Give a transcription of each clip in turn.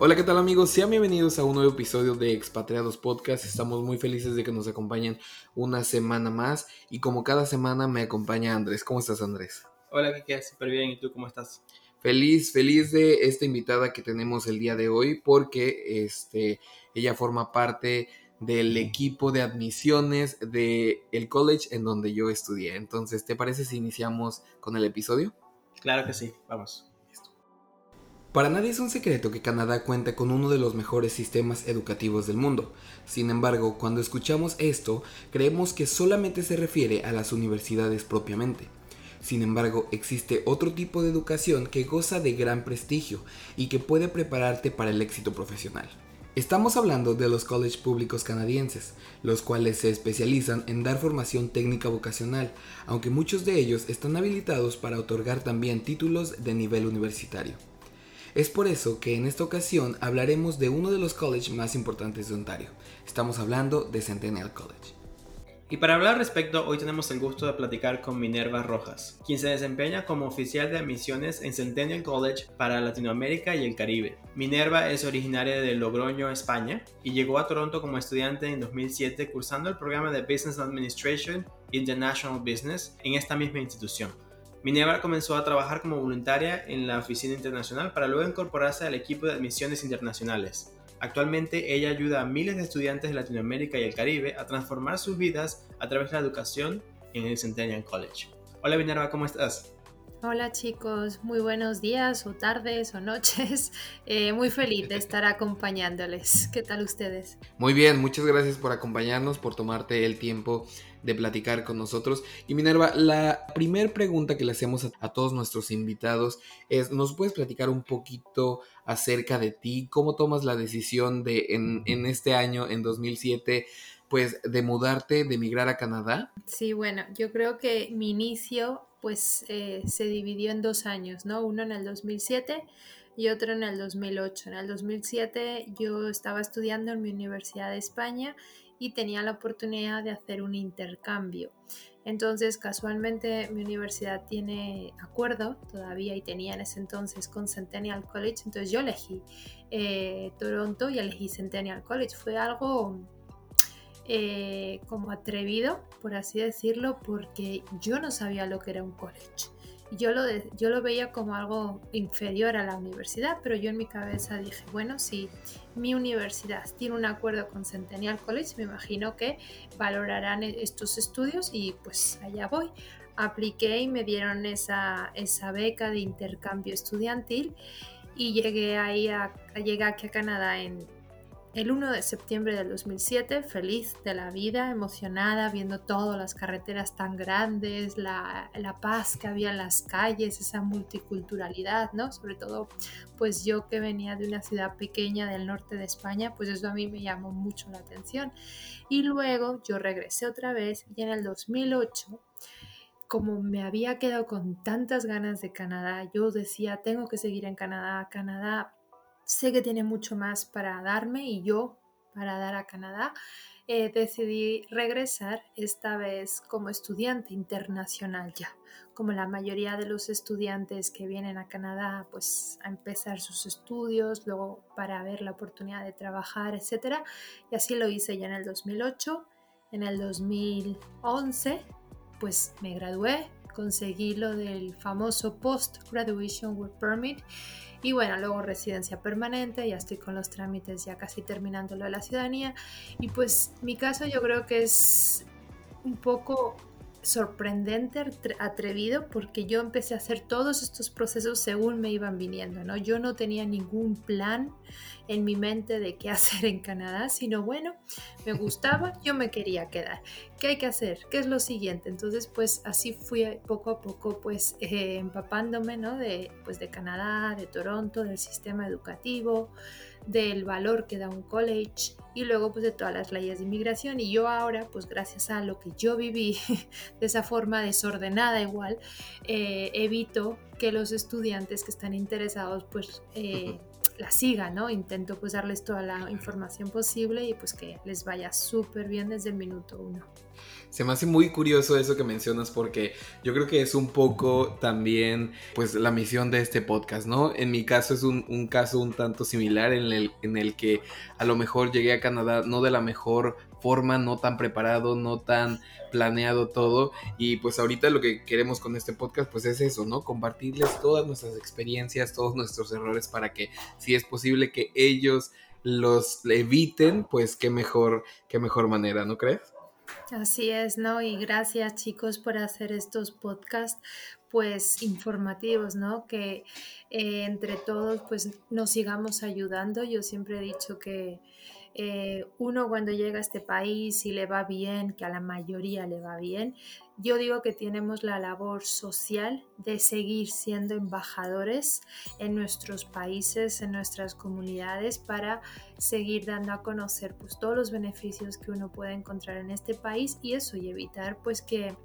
Hola, ¿qué tal amigos? Sean bienvenidos a un nuevo episodio de Expatriados Podcast. Estamos muy felices de que nos acompañen una semana más y como cada semana me acompaña Andrés. ¿Cómo estás Andrés? Hola, ¿qué Súper bien. ¿Y tú cómo estás? Feliz, feliz de esta invitada que tenemos el día de hoy porque este, ella forma parte del equipo de admisiones del el college en donde yo estudié. Entonces, ¿te parece si iniciamos con el episodio? Claro que sí, vamos. Para nadie es un secreto que Canadá cuenta con uno de los mejores sistemas educativos del mundo. Sin embargo, cuando escuchamos esto, creemos que solamente se refiere a las universidades propiamente. Sin embargo, existe otro tipo de educación que goza de gran prestigio y que puede prepararte para el éxito profesional. Estamos hablando de los colleges públicos canadienses, los cuales se especializan en dar formación técnica vocacional, aunque muchos de ellos están habilitados para otorgar también títulos de nivel universitario. Es por eso que en esta ocasión hablaremos de uno de los colleges más importantes de Ontario. Estamos hablando de Centennial College. Y para hablar al respecto, hoy tenemos el gusto de platicar con Minerva Rojas, quien se desempeña como oficial de admisiones en Centennial College para Latinoamérica y el Caribe. Minerva es originaria de Logroño, España, y llegó a Toronto como estudiante en 2007 cursando el programa de Business Administration International Business en esta misma institución. Minerva comenzó a trabajar como voluntaria en la oficina internacional para luego incorporarse al equipo de admisiones internacionales. Actualmente ella ayuda a miles de estudiantes de Latinoamérica y el Caribe a transformar sus vidas a través de la educación en el Centennial College. Hola Minerva, ¿cómo estás? Hola chicos, muy buenos días o tardes o noches. Eh, muy feliz de estar acompañándoles. ¿Qué tal ustedes? Muy bien, muchas gracias por acompañarnos, por tomarte el tiempo de platicar con nosotros. Y Minerva, la primera pregunta que le hacemos a, todos nuestros invitados es, ¿nos puedes platicar un poquito acerca de ti? ¿Cómo tomas la decisión de en, en este año, en 2007? Pues de mudarte, de emigrar a Canadá? Sí, bueno, yo creo que mi inicio pues eh, se dividió en dos años, ¿no? Uno en el 2007 y otro en el 2008. En el 2007 yo estaba estudiando en mi Universidad de España y tenía la oportunidad de hacer un intercambio. Entonces, casualmente mi universidad tiene acuerdo todavía y tenía en ese entonces con Centennial College, entonces yo elegí eh, Toronto y elegí Centennial College. Fue algo eh, como atrevido, por así decirlo, porque yo no sabía lo que era un college yo lo, yo lo veía como algo inferior a la universidad, pero yo en mi cabeza dije, bueno, si mi universidad tiene un acuerdo con Centennial College, me imagino que valorarán e-, estos estudios y pues allá voy. Apliqué y me dieron esa, esa beca de intercambio estudiantil y llegué ahí a, llegué aquí a Canadá en el 1 de septiembre del 2007, feliz de la vida, emocionada, viendo todas las carreteras tan grandes, la, paz que había en las calles, esa multiculturalidad, ¿no? Sobre todo, pues yo que venía de una ciudad pequeña del norte de España, pues eso a mí me llamó mucho la atención. Y luego yo regresé otra vez y en el 2008 como me había quedado con tantas ganas de Canadá, yo decía, tengo que seguir en Canadá, Canadá sé que tiene mucho más para darme y yo para dar a Canadá. Eh, decidí regresar esta vez como estudiante internacional ya, como la mayoría de los estudiantes que vienen a Canadá pues a empezar sus estudios, luego para ver la oportunidad de trabajar, etc. Y así lo hice ya en el 2008, en el 2011 pues me gradué, conseguí lo del famoso Post Graduation Work Permit y bueno, luego residencia permanente, ya estoy con los trámites ya casi terminando lo de la ciudadanía. Y pues mi caso yo creo que es un poco sorprendente, atrevido, porque yo empecé a hacer todos estos procesos según me iban viniendo, ¿no? Yo no tenía ningún plan en mi mente de qué hacer en Canadá, sino bueno, me gustaba, yo me quería quedar. ¿Qué hay que hacer? ¿Qué es lo siguiente? Entonces, pues así fui poco a poco, pues eh, empapándome, ¿no? De, pues, de Canadá, de Toronto, del sistema educativo, del valor que da un college y luego pues de todas las leyes de inmigración y yo ahora pues gracias a lo que yo viví de esa forma desordenada igual eh, evito que los estudiantes que están interesados pues eh, la sigan, ¿no? Intento pues darles toda la información posible y pues que les vaya súper bien desde el minuto uno. Se me hace muy curioso eso que mencionas porque yo creo que es un poco también pues la misión de este podcast, ¿no? En mi caso es un, caso un tanto similar en el, en el que a lo mejor llegué a Canadá no de la mejor forma, no tan preparado, no tan planeado todo y pues ahorita lo que queremos con este podcast pues es eso, ¿no? Compartirles todas nuestras experiencias, todos nuestros errores para que si es posible que ellos los eviten, pues qué mejor, qué mejor manera, ¿no crees? Así es, ¿no? Y gracias chicos por hacer estos podcasts pues informativos, ¿no? Que eh, entre todos pues nos sigamos ayudando. Yo siempre he dicho que eh, uno cuando llega a este país y le va bien, que a la mayoría le va bien, yo digo que tenemos la labor social de seguir siendo embajadores en nuestros países, en nuestras comunidades, para seguir dando a conocer pues, todos los beneficios que uno puede encontrar en este país y eso, y evitar pues que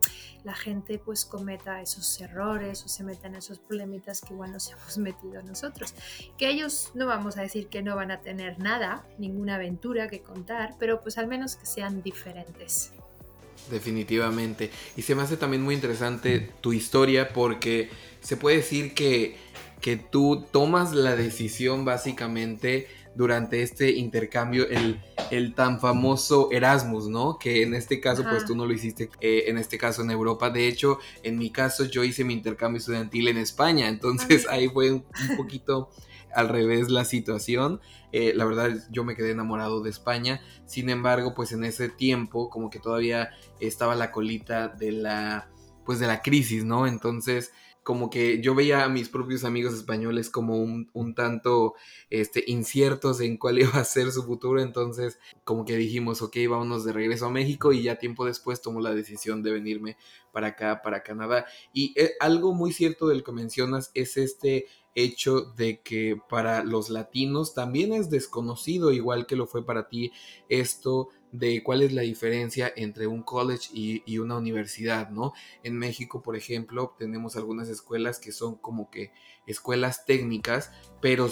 la gente pues cometa esos errores o se meta en esos problemitas que igual nos hemos metido nosotros. Que ellos no vamos a decir que no van a tener nada, ninguna aventura que contar, pero pues al menos que sean diferentes. Definitivamente. Y se me hace también muy interesante tu historia porque se puede decir que, que tú tomas la decisión básicamente durante este intercambio, el, el, tan famoso Erasmus, ¿no? Que en este caso, pues tú no lo hiciste, eh, en este caso en Europa. De hecho, en mi caso, yo hice mi intercambio estudiantil en España, entonces ahí fue un poquito al revés la situación. Eh, la verdad, yo me quedé enamorado de España. Sin embargo, pues en ese tiempo, como que todavía estaba la colita de la, pues de la crisis, ¿no? Entonces, como que yo veía a mis propios amigos españoles como un, un, tanto este, inciertos en cuál iba a ser su futuro, entonces como que dijimos, ok, vámonos de regreso a México y ya tiempo después tomó la decisión de venirme para acá, para Canadá. Y eh, algo muy cierto del que mencionas es este hecho de que para los latinos también es desconocido, igual que lo fue para ti, esto de cuál es la diferencia entre un college y, una universidad, ¿no? En México, por ejemplo, tenemos algunas escuelas que son como que escuelas técnicas, pero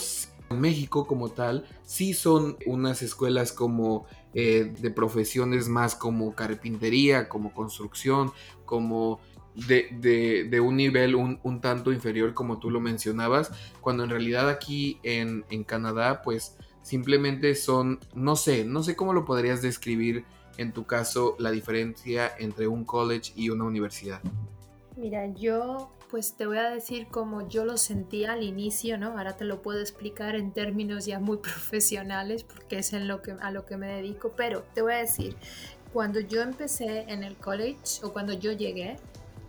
en México como tal, sí son unas escuelas como eh, de profesiones más como carpintería, como construcción, como de, un nivel un, tanto inferior como tú lo mencionabas, cuando en realidad aquí en, en, Canadá pues simplemente son, no sé, no sé cómo lo podrías describir en tu caso la diferencia entre un college y una universidad. Mira, yo pues te voy a decir como yo lo sentía al inicio, ¿no? Ahora te lo puedo explicar en términos ya muy profesionales porque es en lo que, a lo que me dedico, pero te voy a decir, cuando yo empecé en el college o cuando yo llegué,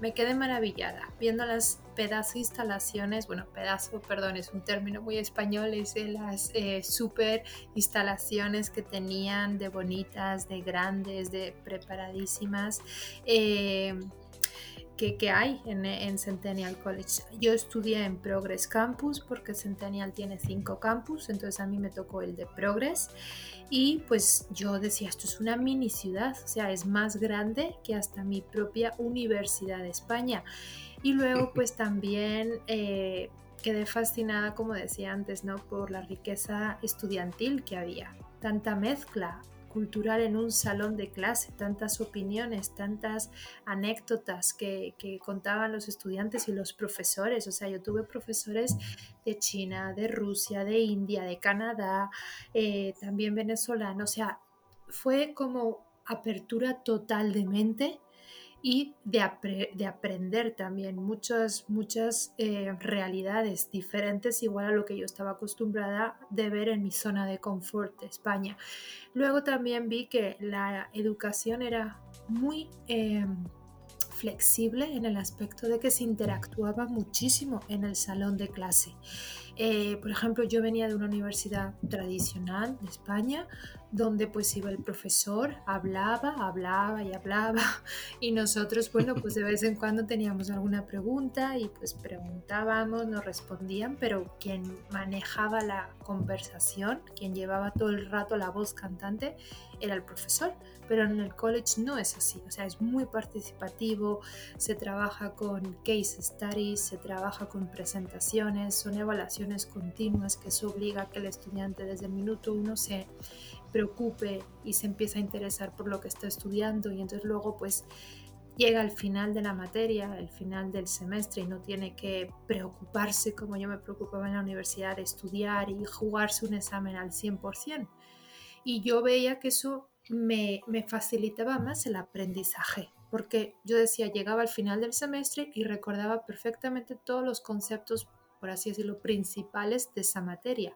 me quedé maravillada viendo las pedazo instalaciones, bueno, pedazo, perdón, es un término muy español, es de las eh, super instalaciones que tenían de bonitas, de grandes, de preparadísimas. Eh, que, hay en, en, Centennial College. Yo estudié en Progress Campus porque Centennial tiene cinco campus, entonces a mí me tocó el de Progress y pues yo decía, esto es una mini ciudad, o sea, es más grande que hasta mi propia Universidad de España. Y luego pues también eh, quedé fascinada, como decía antes, ¿no? Por la riqueza estudiantil que había. Tanta mezcla, cultural en un salón de clase, tantas opiniones, tantas anécdotas que, contaban los estudiantes y los profesores. O sea, yo tuve profesores de China, de Rusia, de India, de Canadá, eh, también venezolano. O sea, fue como apertura total de mente y de, de aprender también muchas, muchas eh, realidades diferentes, igual a lo que yo estaba acostumbrada de ver en mi zona de confort España. Luego también vi que la educación era muy... Em, flexible en el aspecto de que se interactuaba muchísimo en el salón de clase. Eh, por ejemplo, yo venía de una universidad tradicional de España, donde pues iba el profesor, hablaba, hablaba y hablaba, y nosotros, bueno, pues de vez en cuando teníamos alguna pregunta y pues preguntábamos, nos respondían, pero quien manejaba la conversación, quien llevaba todo el rato la voz cantante, era el profesor, pero en el college no es así, o sea, es muy participativo, se trabaja con case studies, se trabaja con presentaciones, son evaluaciones continuas que eso obliga a que el estudiante desde el minuto uno se preocupe y se empieza a interesar por lo que está estudiando y entonces luego pues llega al final de la materia, el final del semestre y no tiene que preocuparse como yo me preocupaba en la universidad de estudiar y jugarse un examen al 100%. Y yo veía que eso me, me facilitaba más el aprendizaje, porque yo decía, llegaba al final del semestre y recordaba perfectamente todos los conceptos por así decirlo, principales de esa materia.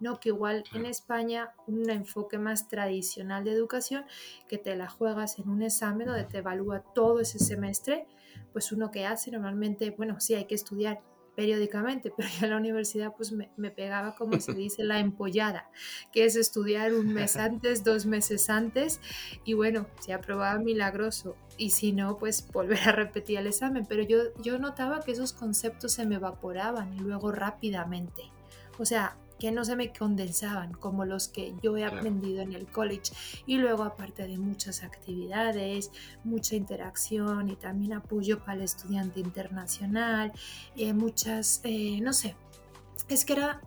No que igual en España un enfoque más tradicional de educación, que te la juegas en un examen donde te evalúa todo ese semestre, pues uno que hace normalmente, bueno, sí hay que estudiar periódicamente, pero yo en la universidad pues me, pegaba como se dice la empollada, que es estudiar un mes antes, dos meses antes y bueno, si aprobaba milagroso y si no pues volver a repetir el examen, pero yo, yo notaba que esos conceptos se me evaporaban y luego rápidamente, o sea, que no se me condensaban como los que yo he aprendido en el college. Y luego, aparte de muchas actividades, mucha interacción y también apoyo para el estudiante internacional, eh, muchas, eh, no sé, es que era,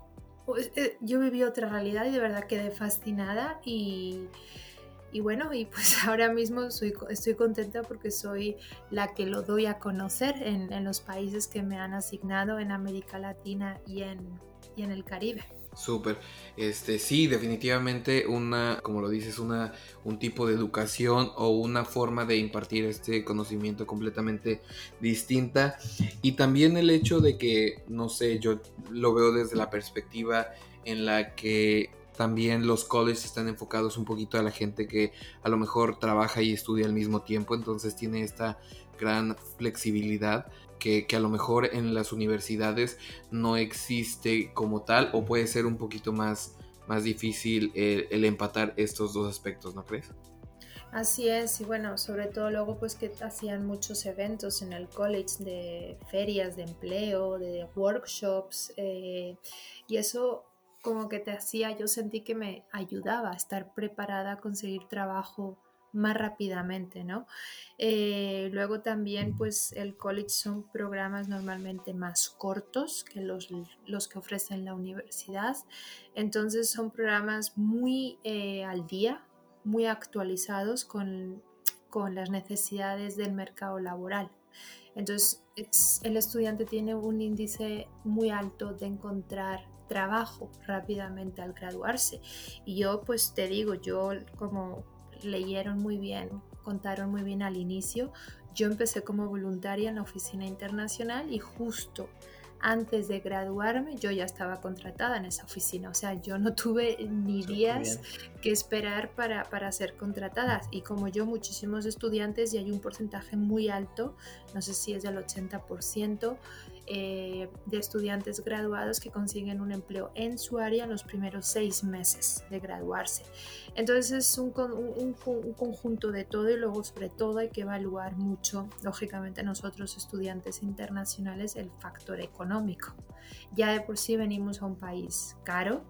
pues, eh, yo viví otra realidad y de verdad quedé fascinada y... Y bueno, y pues ahora mismo soy, estoy contenta porque soy la que lo doy a conocer en, en los países que me han asignado en América Latina y en, y en el Caribe. Súper. Este, sí, definitivamente una, como lo dices, una, un tipo de educación o una forma de impartir este conocimiento completamente distinta. Y también el hecho de que, no sé, yo lo veo desde la perspectiva en la que también los colleges están enfocados un poquito a la gente que a lo mejor trabaja y estudia al mismo tiempo, entonces tiene esta gran flexibilidad que, a lo mejor en las universidades no existe como tal o puede ser un poquito más, más difícil el, empatar estos dos aspectos, ¿no crees? Así es, y bueno, sobre todo luego pues que hacían muchos eventos en el college de ferias de empleo, de workshops, eh, y eso como que te hacía, yo sentí que me ayudaba a estar preparada a conseguir trabajo más rápidamente, ¿no? Eh, luego también, pues el college son programas normalmente más cortos que los, los que ofrece la universidad. Entonces son programas muy eh, al día, muy actualizados con, con las necesidades del mercado laboral. Entonces, el estudiante tiene un índice muy alto de encontrar trabajo rápidamente al graduarse. Y yo, pues te digo, yo como leyeron muy bien, contaron muy bien al inicio. Yo empecé como voluntaria en la oficina internacional y justo antes de graduarme yo ya estaba contratada en esa oficina, o sea, yo no tuve ni días que esperar para, para, ser contratada. Y como yo, muchísimos estudiantes y hay un porcentaje muy alto, no sé si es del 80%, eh, de estudiantes graduados que consiguen un empleo en su área en los primeros seis meses de graduarse. Entonces es un, un, un, conjunto de todo y luego sobre todo hay que evaluar mucho, lógicamente nosotros estudiantes internacionales, el factor económico. Ya de por sí venimos a un país caro,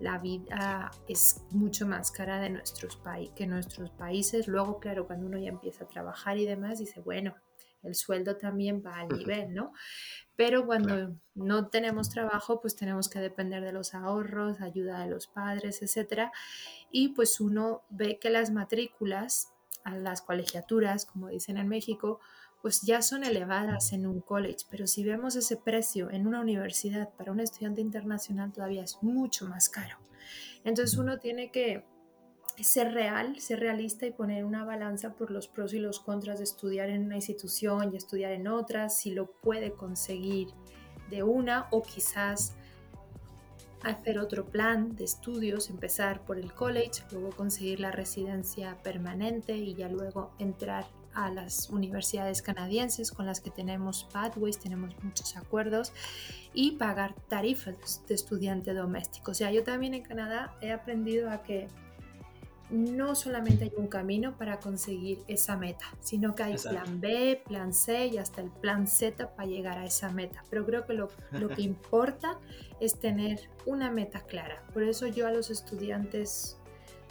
la vida es mucho más cara de nuestros que nuestros países. Luego, claro, cuando uno ya empieza a trabajar y demás, dice, bueno, el sueldo también va al nivel, ¿no? Pero cuando no tenemos trabajo, pues tenemos que depender de los ahorros, ayuda de los padres, etc. Y pues uno ve que las matrículas a las colegiaturas, como dicen en México, pues ya son elevadas en un college, pero si vemos ese precio en una universidad para un estudiante internacional todavía es mucho más caro. Entonces uno tiene que ser real, ser realista y poner una balanza por los pros y los contras de estudiar en una institución y estudiar en otra, si lo puede conseguir de una o quizás hacer otro plan de estudios, empezar por el college, luego conseguir la residencia permanente y ya luego entrar a las universidades canadienses con las que tenemos pathways, tenemos muchos acuerdos y pagar tarifas de estudiante doméstico. O sea, yo también en Canadá he aprendido a que no solamente hay un camino para conseguir esa meta, sino que hay plan B, plan C y hasta el plan Z para llegar a esa meta. Pero creo que lo, lo que importa es tener una meta clara. Por eso yo a los estudiantes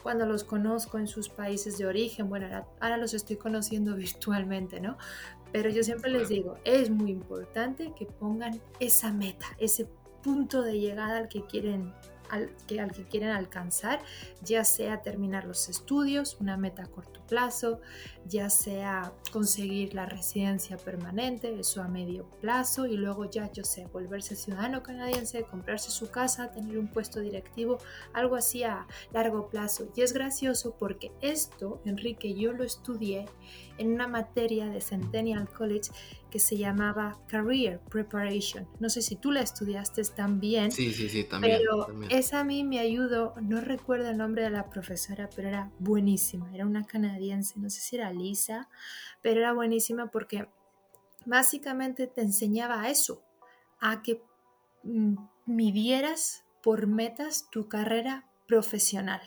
cuando los conozco en sus países de origen, bueno, ahora, los estoy conociendo virtualmente, ¿no? Pero yo siempre les digo, es muy importante que pongan esa meta, ese punto de llegada al que quieren al que, al quieren alcanzar, ya sea terminar los estudios, una meta a corto plazo, ya sea conseguir la residencia permanente, eso a medio plazo, y luego ya, yo sé, volverse ciudadano canadiense, comprarse su casa, tener un puesto directivo, algo así a largo plazo. Y es gracioso porque esto, Enrique, yo lo estudié en una materia de Centennial College que se llamaba Career Preparation. No sé si tú la estudiaste también. Sí, sí, sí, también. Pero esa a mí me ayudó, no recuerdo el nombre de la profesora, pero era buenísima. Era una canadiense, no sé si era Lisa, pero era buenísima porque básicamente te enseñaba a eso, a que mm, midieras por metas tu carrera profesional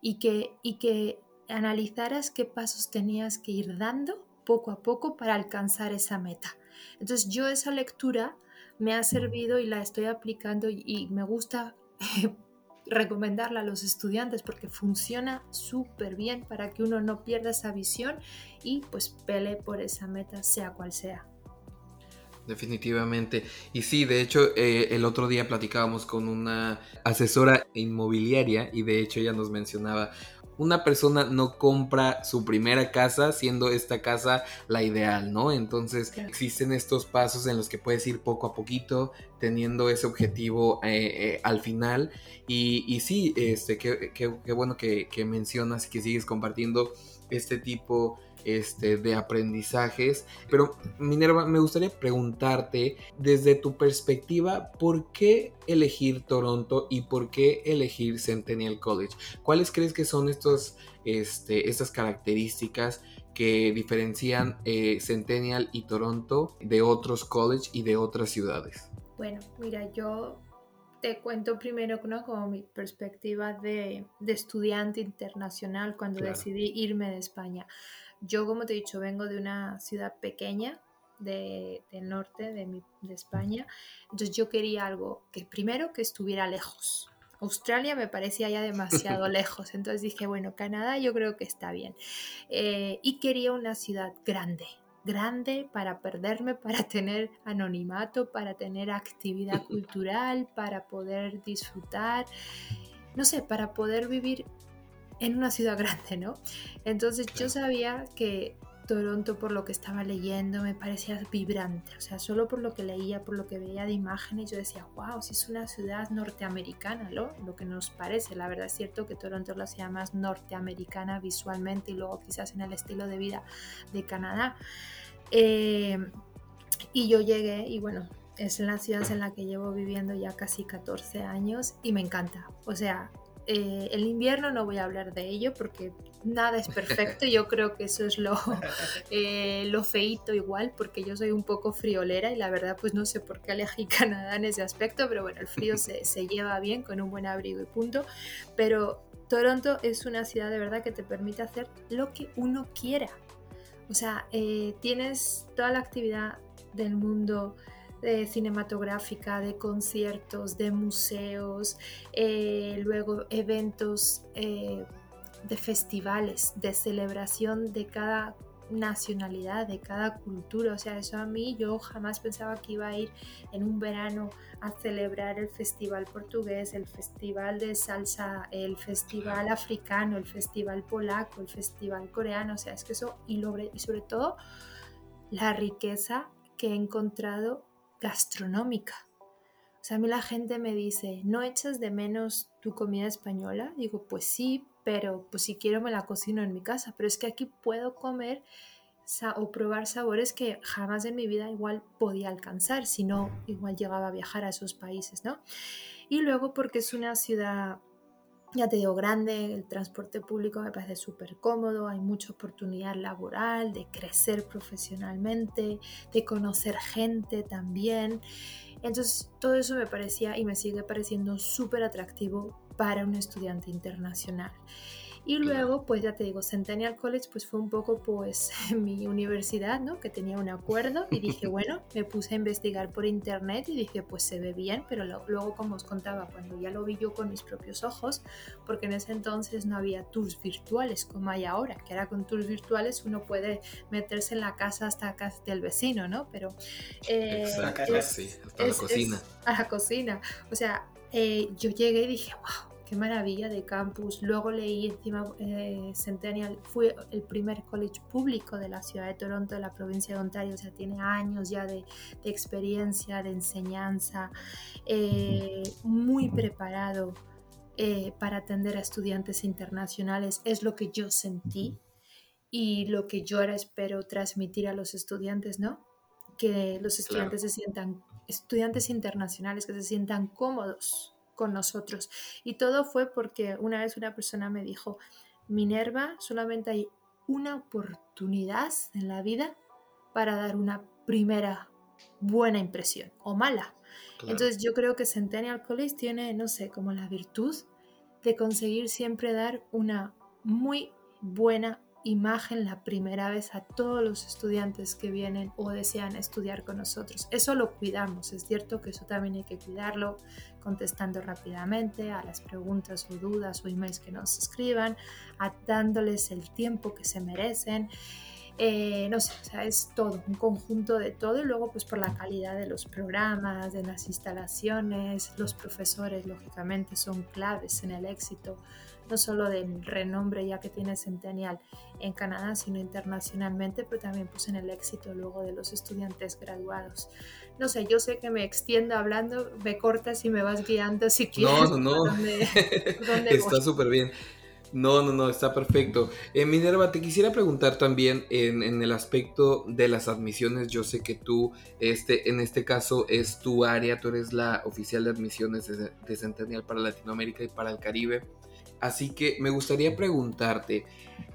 y que, y que analizaras qué pasos tenías que ir dando poco a poco para alcanzar esa meta. Entonces yo esa lectura me ha servido y la estoy aplicando y, me gusta recomendarla a los estudiantes porque funciona súper bien para que uno no pierda esa visión y pues pele por esa meta sea cual sea. Definitivamente. Y sí, de hecho, eh, el otro día platicábamos con una asesora inmobiliaria y de hecho ella nos mencionaba, una persona no compra su primera casa siendo esta casa la ideal, ¿no? Entonces existen estos pasos en los que puedes ir poco a poquito, teniendo ese objetivo eh, eh, al final. Y, sí, este, qué, bueno que, que mencionas y que sigues compartiendo este tipo este, de aprendizajes. Pero Minerva, me gustaría preguntarte desde tu perspectiva, ¿por qué elegir Toronto y por qué elegir Centennial College? ¿Cuáles crees que son estos, este, estas características que diferencian eh, Centennial y Toronto de otros colleges y de otras ciudades? Bueno, mira, yo te cuento primero ¿no? como mi perspectiva de, estudiante internacional cuando decidí irme de España. Yo, como te he dicho, vengo de una ciudad pequeña de, del norte de, de España, entonces yo quería algo que primero que estuviera lejos. Australia me parecía ya demasiado lejos, entonces dije, bueno, Canadá yo creo que está bien. Eh, y quería una ciudad grande, grande para perderme, para tener anonimato, para tener actividad cultural, para poder disfrutar, no sé, para poder vivir en una ciudad grande, ¿no? Entonces yo sabía que Toronto, por lo que estaba leyendo, me parecía vibrante. O sea, solo por lo que leía, por lo que veía de imágenes, yo decía, wow, si es una ciudad norteamericana, ¿no? Lo que nos parece. La verdad es cierto que Toronto es la ciudad más norteamericana visualmente y luego quizás en el estilo de vida de Canadá. Eh, y yo llegué y bueno, es la ciudad en la que llevo viviendo ya casi 14 años y me encanta. O sea, eh, el invierno no voy a hablar de ello porque nada es perfecto. Yo creo que eso es lo, eh, lo feito igual, porque yo soy un poco friolera y la verdad pues no sé por qué elegí Canadá en ese aspecto, pero bueno, el frío se, se lleva bien con un buen abrigo y punto. Pero Toronto es una ciudad de verdad que te permite hacer lo que uno quiera. O sea, eh, tienes toda la actividad del mundo de cinematográfica, de conciertos, de museos, eh, luego eventos eh, de festivales, de celebración de cada nacionalidad, de cada cultura. O sea, eso a mí yo jamás pensaba que iba a ir en un verano a celebrar el festival portugués, el festival de salsa, el festival africano, el festival polaco, el festival coreano. O sea, es que eso, y, y sobre todo la riqueza que he encontrado gastronómica. O sea, a mí la gente me dice, ¿no echas de menos tu comida española? Digo, pues sí, pero pues si quiero me la cocino en mi casa, pero es que aquí puedo comer o probar sabores que jamás en mi vida igual podía alcanzar, si no igual llegaba a viajar a esos países, ¿no? Y luego porque es una ciudad ya te digo, grande, el transporte público me parece súper cómodo, hay mucha oportunidad laboral, de crecer profesionalmente, de conocer gente también. Entonces, todo eso me parecía y me sigue pareciendo súper atractivo para un estudiante internacional. Y luego, pues ya te digo, Centennial College pues fue un poco pues mi universidad, ¿no? Que tenía un acuerdo y dije, bueno, me puse a investigar por internet y dije, pues se ve bien, pero luego como os contaba, cuando ya lo vi yo con mis propios ojos, porque en ese entonces no había tours virtuales como hay ahora, que ahora con tours virtuales uno puede meterse en la casa hasta casa del vecino, ¿no? Pero... Eh, Exacto, sí, hasta la cocina. a la cocina. O sea, eh, yo llegué y dije, wow qué maravilla de campus. Luego leí encima eh, Centennial, fue el primer college público de la ciudad de Toronto, de la provincia de Ontario, o sea, tiene años ya de, experiencia, de enseñanza, eh, muy preparado eh, para atender a estudiantes internacionales, es lo que yo sentí y lo que yo ahora espero transmitir a los estudiantes, ¿no? Que los estudiantes se sientan, estudiantes internacionales, que se sientan cómodos con nosotros. Y todo fue porque una vez una persona me dijo, Minerva, solamente hay una oportunidad en la vida para dar una primera buena impresión o mala. Entonces yo creo que Centennial College tiene, no sé, como la virtud de conseguir siempre dar una muy buena imagen la primera vez a todos los estudiantes que vienen o desean estudiar con nosotros. Eso lo cuidamos, es cierto que eso también hay que cuidarlo, contestando rápidamente a las preguntas o dudas o emails que nos escriban, dándoles el tiempo que se merecen. Eh, no sé, o sea, es todo, un conjunto de todo y luego pues por la calidad de los programas, de las instalaciones, los profesores lógicamente son claves en el éxito no solo del renombre ya que tiene Centennial en Canadá, sino internacionalmente, pero también pues en el éxito luego de los estudiantes graduados. No sé, yo sé que me extiendo hablando, me cortas y me vas guiando si quieres. No, no, no. está súper bien. No, no, no, está perfecto. Eh, Minerva, te quisiera preguntar también en, el aspecto de las admisiones. Yo sé que tú, este, en este caso, es tu área, tú eres la oficial de admisiones de, de Centennial para Latinoamérica y para el Caribe. Así que me gustaría preguntarte,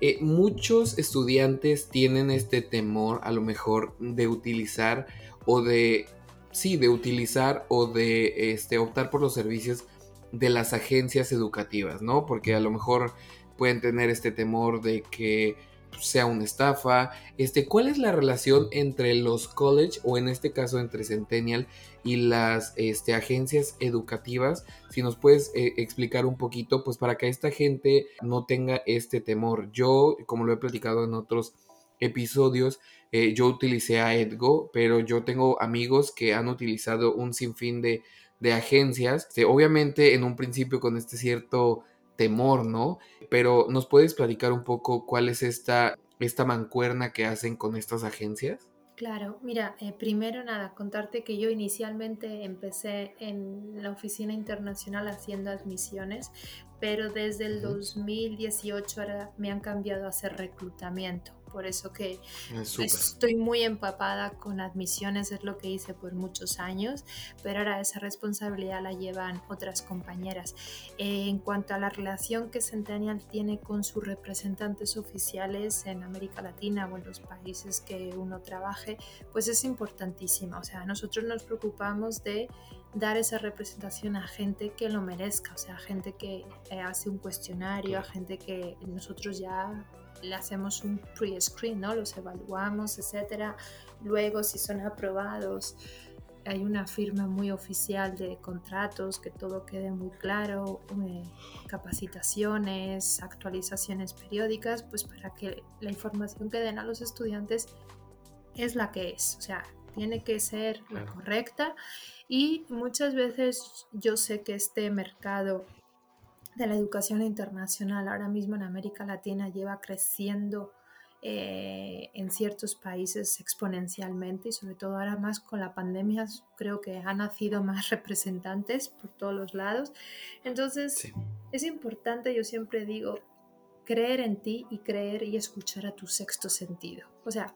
eh, muchos estudiantes tienen este temor a lo mejor de utilizar o de, sí, de utilizar o de este, optar por los servicios de las agencias educativas, ¿no? Porque a lo mejor pueden tener este temor de que sea una estafa. Este, ¿Cuál es la relación entre los college o en este caso entre Centennial y las este, agencias educativas? Si nos puedes eh, explicar un poquito, pues para que esta gente no tenga este temor. Yo, como lo he platicado en otros episodios, eh, yo utilicé a Edgo, pero yo tengo amigos que han utilizado un sinfín de, de agencias. Este, obviamente en un principio con este cierto temor, ¿no? Pero ¿nos puedes platicar un poco cuál es esta, esta mancuerna que hacen con estas agencias? Claro, mira, eh, primero nada, contarte que yo inicialmente empecé en la oficina internacional haciendo admisiones, pero desde el 2018 ahora me han cambiado a hacer reclutamiento por eso que ah, estoy muy empapada con admisiones, es lo que hice por muchos años, pero ahora esa responsabilidad la llevan otras compañeras. Eh, en cuanto a la relación que Centennial tiene con sus representantes oficiales en América Latina o en los países que uno trabaje, pues es importantísima. O sea, nosotros nos preocupamos de dar esa representación a gente que lo merezca, o sea, a gente que eh, hace un cuestionario, a gente que nosotros ya le hacemos un pre-screen, ¿no? Los evaluamos, etcétera. Luego, si son aprobados, hay una firma muy oficial de contratos, que todo quede muy claro, eh, capacitaciones, actualizaciones periódicas, pues para que la información que den a los estudiantes es la que es, o sea, tiene que ser la correcta y muchas veces yo sé que este mercado de la educación internacional ahora mismo en América Latina lleva creciendo eh, en ciertos países exponencialmente y sobre todo ahora más con la pandemia creo que han nacido más representantes por todos los lados. Entonces es importante, yo siempre digo, creer en ti y creer y escuchar a tu sexto sentido. O sea,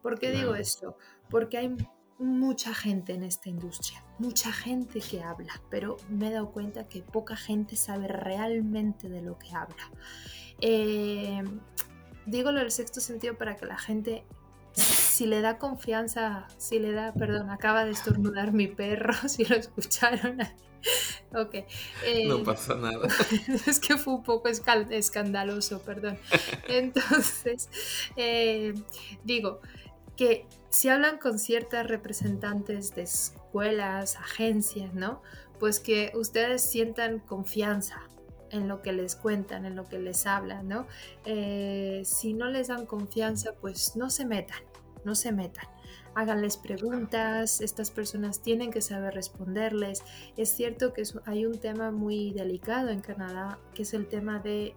¿por qué digo esto? Porque hay mucha gente en esta industria, mucha gente que habla, pero me he dado cuenta que poca gente sabe realmente de lo que habla. Eh, digo lo del sexto sentido para que la gente, si le da confianza, si le da, perdón, acaba de estornudar mi perro, si lo escucharon. ok. Eh, no pasa nada. es que fue un poco escandaloso, perdón. Entonces, eh, digo que si hablan con ciertas representantes de escuelas, agencias, ¿no? Pues que ustedes sientan confianza en lo que les cuentan, en lo que les hablan, ¿no? Eh, si no les dan confianza, pues no se metan, no se metan. Háganles preguntas, estas personas tienen que saber responderles. Es cierto que hay un tema muy delicado en Canadá, que es el tema de,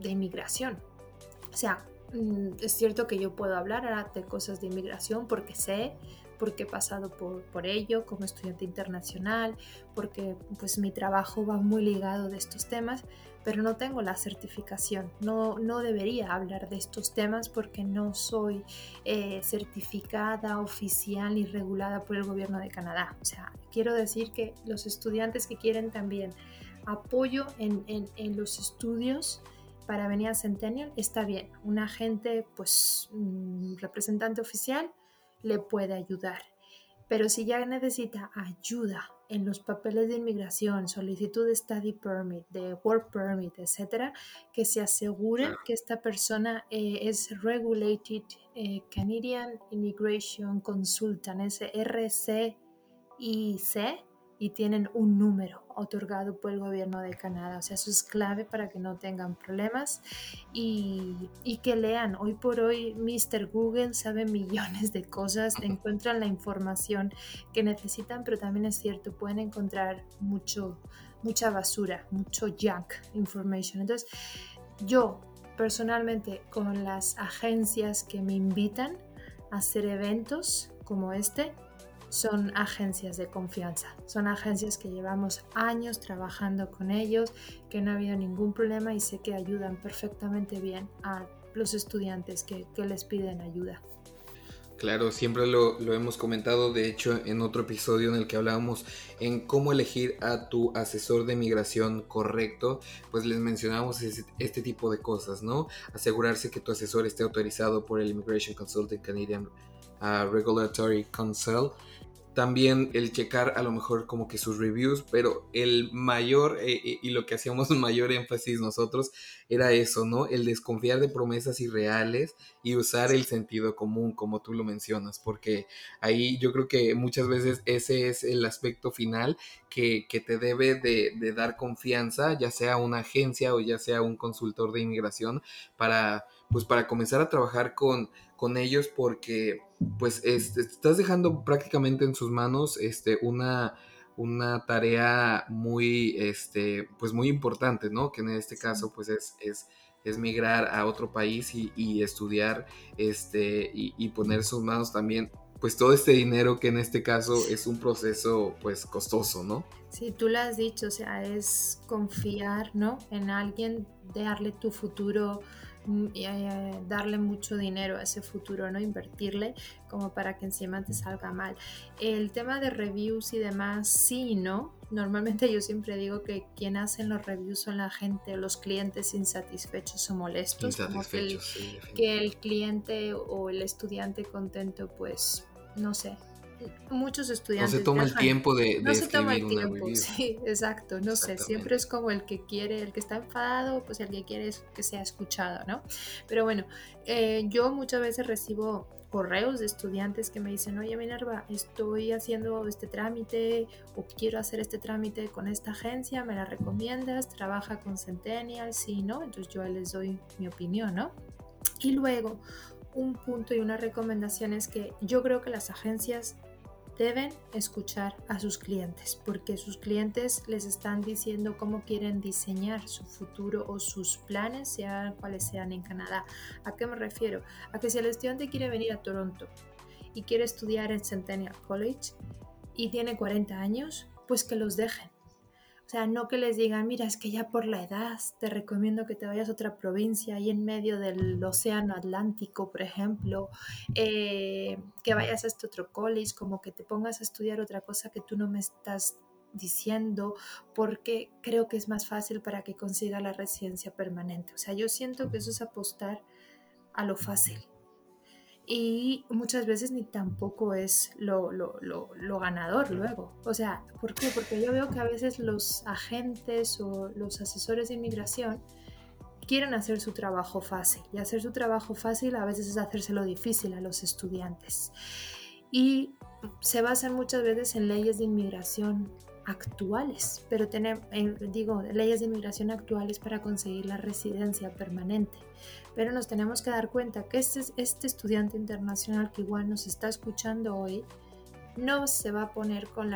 de inmigración. O sea, es cierto que yo puedo hablar de cosas de inmigración porque sé porque he pasado por, por, ello como estudiante internacional, porque pues mi trabajo va muy ligado de estos temas, pero no tengo la certificación, no, no debería hablar de estos temas porque no soy eh, certificada, oficial y regulada por el gobierno de Canadá. O sea, quiero decir que los estudiantes que quieren también apoyo en, en, en los estudios, para venir a Centennial está bien. Un agente, pues, un representante oficial, le puede ayudar. Pero si ya necesita ayuda en los papeles de inmigración, solicitud de study permit, de work permit, etcétera, que se asegure que esta persona eh, es regulated eh, Canadian Immigration Consultant, es RCIC, y tienen un número otorgado por el gobierno de Canadá. O sea, eso es clave para que no tengan problemas y, que lean. Hoy por hoy, Mr. Google sabe millones de cosas, encuentran la información que necesitan, pero también es cierto, pueden encontrar mucho, mucha basura, mucho junk information. Entonces, yo personalmente con las agencias que me invitan a hacer eventos como este, son agencias de confianza. Son agencias que llevamos años trabajando con ellos, que no ha habido ningún problema y sé que ayudan perfectamente bien a los estudiantes que, les piden ayuda. Claro, siempre lo, hemos comentado, de hecho en otro episodio en el que hablábamos en cómo elegir a tu asesor de migración correcto, pues les mencionamos este tipo de cosas, ¿no? Asegurarse que tu asesor esté autorizado por el Immigration Consulting Canadian uh, Regulatory Council también el checar a lo mejor como que sus reviews, pero el mayor eh, eh, y lo que hacíamos mayor énfasis nosotros era eso, ¿no? El desconfiar de promesas irreales y usar el sentido común, como tú lo mencionas, porque ahí yo creo que muchas veces ese es el aspecto final que, te debe de, de, dar confianza, ya sea una agencia o ya sea un consultor de inmigración, para, pues para comenzar a trabajar con, con ellos porque pues este, estás dejando prácticamente en sus manos este, una, una tarea muy, este, pues muy importante, ¿no? Que en este caso pues es, es, es migrar a otro país y, estudiar este, y, y, poner sus manos también pues todo este dinero que en este caso es un proceso pues costoso, ¿no? Sí, tú lo has dicho, o sea, es confiar, ¿no? En alguien, darle tu futuro y eh, darle mucho dinero a ese futuro, no invertirle como para que encima te salga mal. El tema de reviews y demás, sí, ¿no? Normalmente yo siempre digo que quien hacen los reviews son la gente, los clientes insatisfechos o molestos, que el, que el cliente o el estudiante contento, pues, no sé, muchos estudiantes. No se toma el tiempo de, No se toma el tiempo, sí, exacto. No sé, siempre es como el que quiere, el que está enfadado, pues el que quiere es que sea escuchado, ¿no? Pero bueno, eh, yo muchas veces recibo correos de estudiantes que me dicen, oye Minerva, estoy haciendo este trámite o quiero hacer este trámite con esta agencia, ¿me la recomiendas? ¿Trabaja con Centennial? Sí, ¿no? Entonces yo les doy mi opinión, ¿no? Y luego, un punto y una recomendación es que yo creo que las agencias deben escuchar a sus clientes porque sus clientes les están diciendo cómo quieren diseñar su futuro o sus planes, sean cuales sean en Canadá. ¿A qué me refiero? A que si el estudiante quiere venir a Toronto y quiere estudiar en Centennial College y tiene 40 años, pues que los dejen. O sea, no que les digan, mira, es que ya por la edad te recomiendo que te vayas a otra provincia, ahí en medio del océano Atlántico, por ejemplo, eh, que vayas a este otro college, como que te pongas a estudiar otra cosa que tú no me estás diciendo porque creo que es más fácil para que consiga la residencia permanente. O sea, yo siento que eso es apostar a lo fácil. Y muchas veces ni tampoco es lo, lo, lo, ganador luego. O sea, ¿por qué? Porque yo veo que a veces los agentes o los asesores de inmigración quieren hacer su trabajo fácil. Y hacer su trabajo fácil a veces es hacérselo difícil a los estudiantes. Y se basan muchas veces en leyes de inmigración actuales, pero tenemos, digo, leyes de inmigración actuales para conseguir la residencia permanente. Pero nos tenemos que dar cuenta que este, este estudiante internacional que igual nos está escuchando hoy, no se va a poner con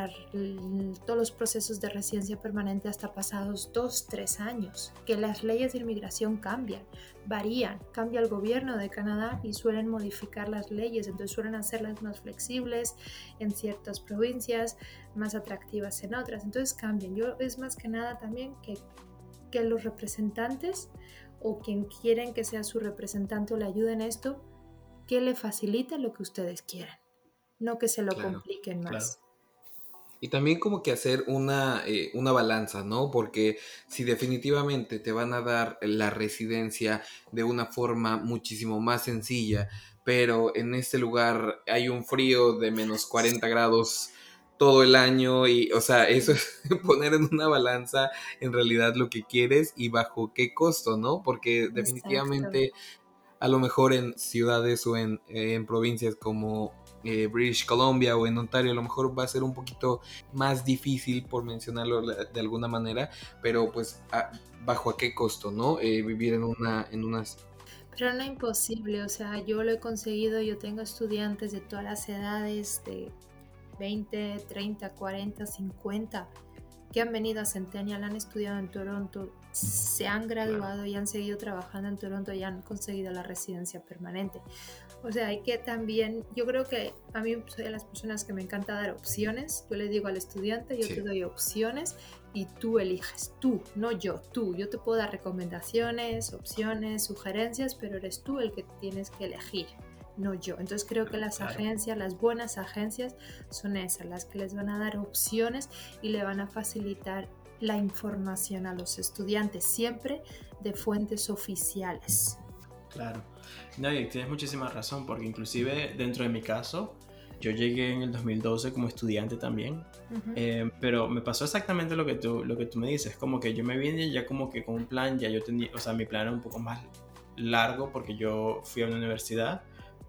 todos los procesos de residencia permanente hasta pasados dos, tres años, que las leyes de inmigración cambian, varían, cambia el gobierno de Canadá y suelen modificar las leyes, entonces suelen hacerlas más flexibles en ciertas provincias, más atractivas en otras, entonces cambian. Yo es más que nada también que, que los representantes o quien quieren que sea su representante o le ayuden esto, que le facilite lo que ustedes quieran no que se lo compliquen más. Y también como que hacer una, eh, una balanza, ¿no? Porque si definitivamente te van a dar la residencia de una forma muchísimo más sencilla, pero en este lugar hay un frío de menos 40 grados todo el año y, o sea, eso es poner en una balanza en realidad lo que quieres y bajo qué costo, ¿no? Porque definitivamente a lo mejor en ciudades o en, en provincias como eh, British Columbia o en Ontario a lo mejor va a ser un poquito más difícil por mencionarlo de alguna manera, pero pues bajo a qué costo, ¿no? Eh, vivir en una, en unas... Pero no imposible, o sea, yo lo he conseguido, yo tengo estudiantes de todas las edades, de 20, 30, 40, 50, que han venido a Centennial, han estudiado en Toronto, se han graduado y han seguido trabajando en Toronto y han conseguido la residencia permanente. O sea, hay que también, yo creo que a mí soy de las personas que me encanta dar opciones. Yo le digo al estudiante, yo te doy opciones y tú eliges, tú, no yo, tú. Yo te puedo dar recomendaciones, opciones, sugerencias, pero eres tú el que tienes que elegir, no yo. Entonces creo que las agencias, las buenas agencias son esas, las que les van a dar opciones y le van a facilitar la información a los estudiantes, siempre de fuentes oficiales. Claro. No, y tienes muchísima razón, porque inclusive dentro de mi caso, yo llegué en el 2012 como estudiante también, eh, pero me pasó exactamente lo que, tú, lo que tú me dices, como que yo me vine ya como que con un plan, ya yo tenía, o sea, mi plan era un poco más largo porque yo fui a una universidad,